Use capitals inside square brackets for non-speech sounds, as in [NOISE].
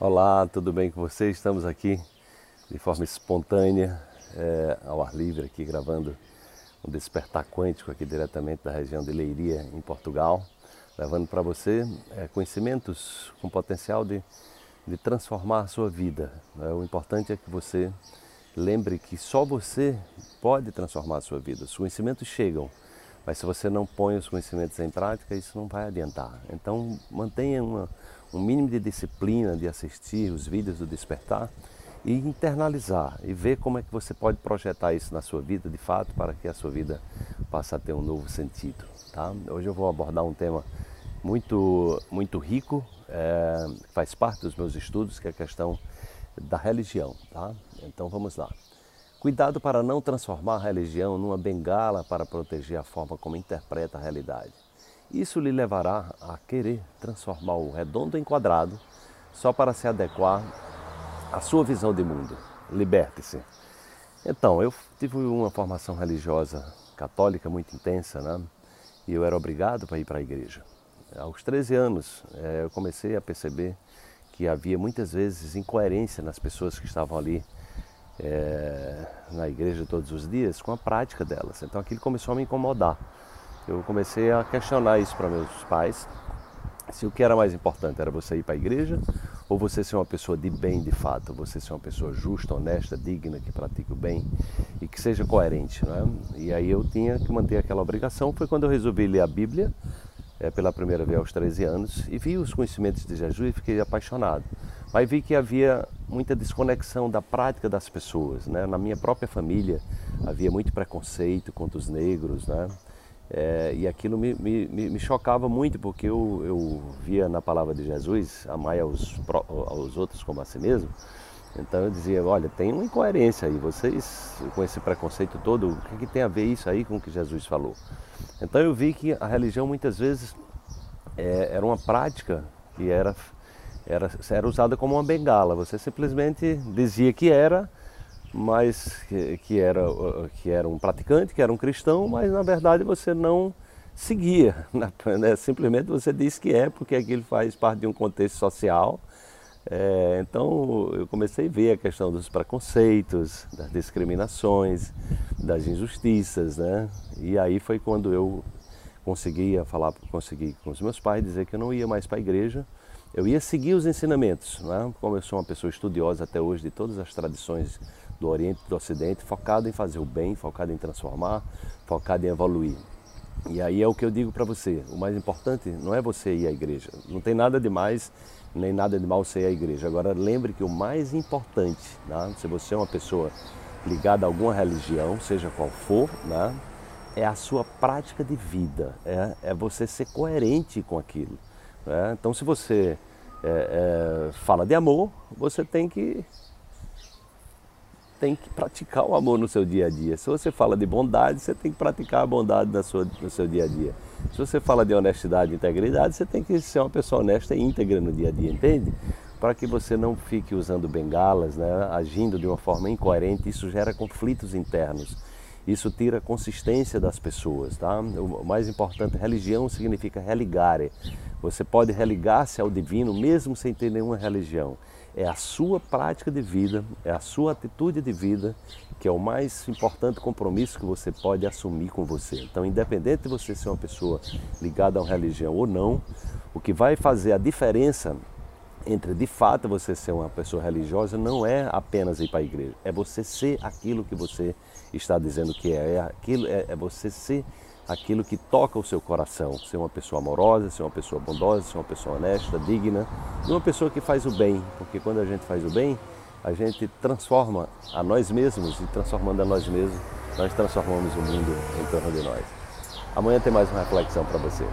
Olá, tudo bem com você? Estamos aqui de forma espontânea, é, ao ar livre, aqui gravando um despertar quântico aqui diretamente da região de Leiria, em Portugal, levando para você é, conhecimentos com potencial de, de transformar a sua vida. É, o importante é que você lembre que só você pode transformar a sua vida. Os conhecimentos chegam, mas se você não põe os conhecimentos em prática, isso não vai adiantar. Então, mantenha uma um mínimo de disciplina de assistir os vídeos do Despertar e internalizar e ver como é que você pode projetar isso na sua vida de fato para que a sua vida passe a ter um novo sentido. Tá? Hoje eu vou abordar um tema muito, muito rico, é, faz parte dos meus estudos, que é a questão da religião. Tá? Então vamos lá. Cuidado para não transformar a religião numa bengala para proteger a forma como interpreta a realidade. Isso lhe levará a querer transformar o redondo em quadrado só para se adequar à sua visão de mundo. Liberte-se. Então, eu tive uma formação religiosa católica muito intensa, né? E eu era obrigado para ir para a igreja. Aos 13 anos, eh, eu comecei a perceber que havia muitas vezes incoerência nas pessoas que estavam ali é, na igreja todos os dias com a prática delas. Então aquilo começou a me incomodar eu comecei a questionar isso para meus pais, se o que era mais importante era você ir para a igreja ou você ser uma pessoa de bem de fato, você ser uma pessoa justa, honesta, digna, que pratique o bem e que seja coerente. Né? E aí eu tinha que manter aquela obrigação. Foi quando eu resolvi ler a Bíblia, é, pela primeira vez aos 13 anos, e vi os conhecimentos de Jesus e fiquei apaixonado. Mas vi que havia muita desconexão da prática das pessoas. Né? Na minha própria família havia muito preconceito contra os negros, né? É, e aquilo me, me, me, chocava muito, porque eu, eu via na palavra de Jesus, amai aos, aos outros como a si mesmo. Então eu dizia, olha, tem uma incoerência aí, vocês com esse preconceito todo, o que, que tem a ver isso aí com o que Jesus falou? Então eu vi que a religião muitas vezes é, era uma prática que era, era, era usada como uma bengala, você simplesmente dizia que era, mas que, que, era, que era um praticante, que era um cristão, mas na verdade você não seguia. [LAUGHS] Né? Simplesmente você diz que é, porque aquilo faz parte de um contexto social. É, então eu comecei a ver a questão dos preconceitos, das discriminações, das injustiças, né? E aí foi quando eu conseguia falar, consegui com os meus pais dizer que eu não ia mais para a igreja, eu ia seguir os ensinamentos, né? como eu sou uma pessoa estudiosa até hoje de todas as tradições do Oriente e do Ocidente, focado em fazer o bem, focado em transformar, focado em evoluir. E aí é o que eu digo para você, o mais importante não é você ir à igreja, não tem nada de mais nem nada de mal você ir à igreja. Agora lembre que o mais importante, né? se você é uma pessoa ligada a alguma religião, seja qual for, né? é a sua prática de vida, é, é você ser coerente com aquilo. Né? Então se você é, é, fala de amor, você tem que tem que praticar o amor no seu dia a dia. Se você fala de bondade, você tem que praticar a bondade na sua, no seu dia a dia. Se você fala de honestidade e integridade, você tem que ser uma pessoa honesta e íntegra no dia a dia, entende? Para que você não fique usando bengalas, né, agindo de uma forma incoerente, isso gera conflitos internos. Isso tira a consistência das pessoas, tá? O mais importante, religião significa religare. Você pode religar-se ao divino mesmo sem ter nenhuma religião. É a sua prática de vida, é a sua atitude de vida que é o mais importante compromisso que você pode assumir com você. Então, independente de você ser uma pessoa ligada a uma religião ou não, o que vai fazer a diferença entre de fato você ser uma pessoa religiosa não é apenas ir para a igreja, é você ser aquilo que você está dizendo que é, é aquilo é, é você ser aquilo que toca o seu coração, ser uma pessoa amorosa, ser uma pessoa bondosa, ser uma pessoa honesta, digna e uma pessoa que faz o bem, porque quando a gente faz o bem, a gente transforma a nós mesmos e transformando a nós mesmos, nós transformamos o mundo em torno de nós. Amanhã tem mais uma reflexão para você.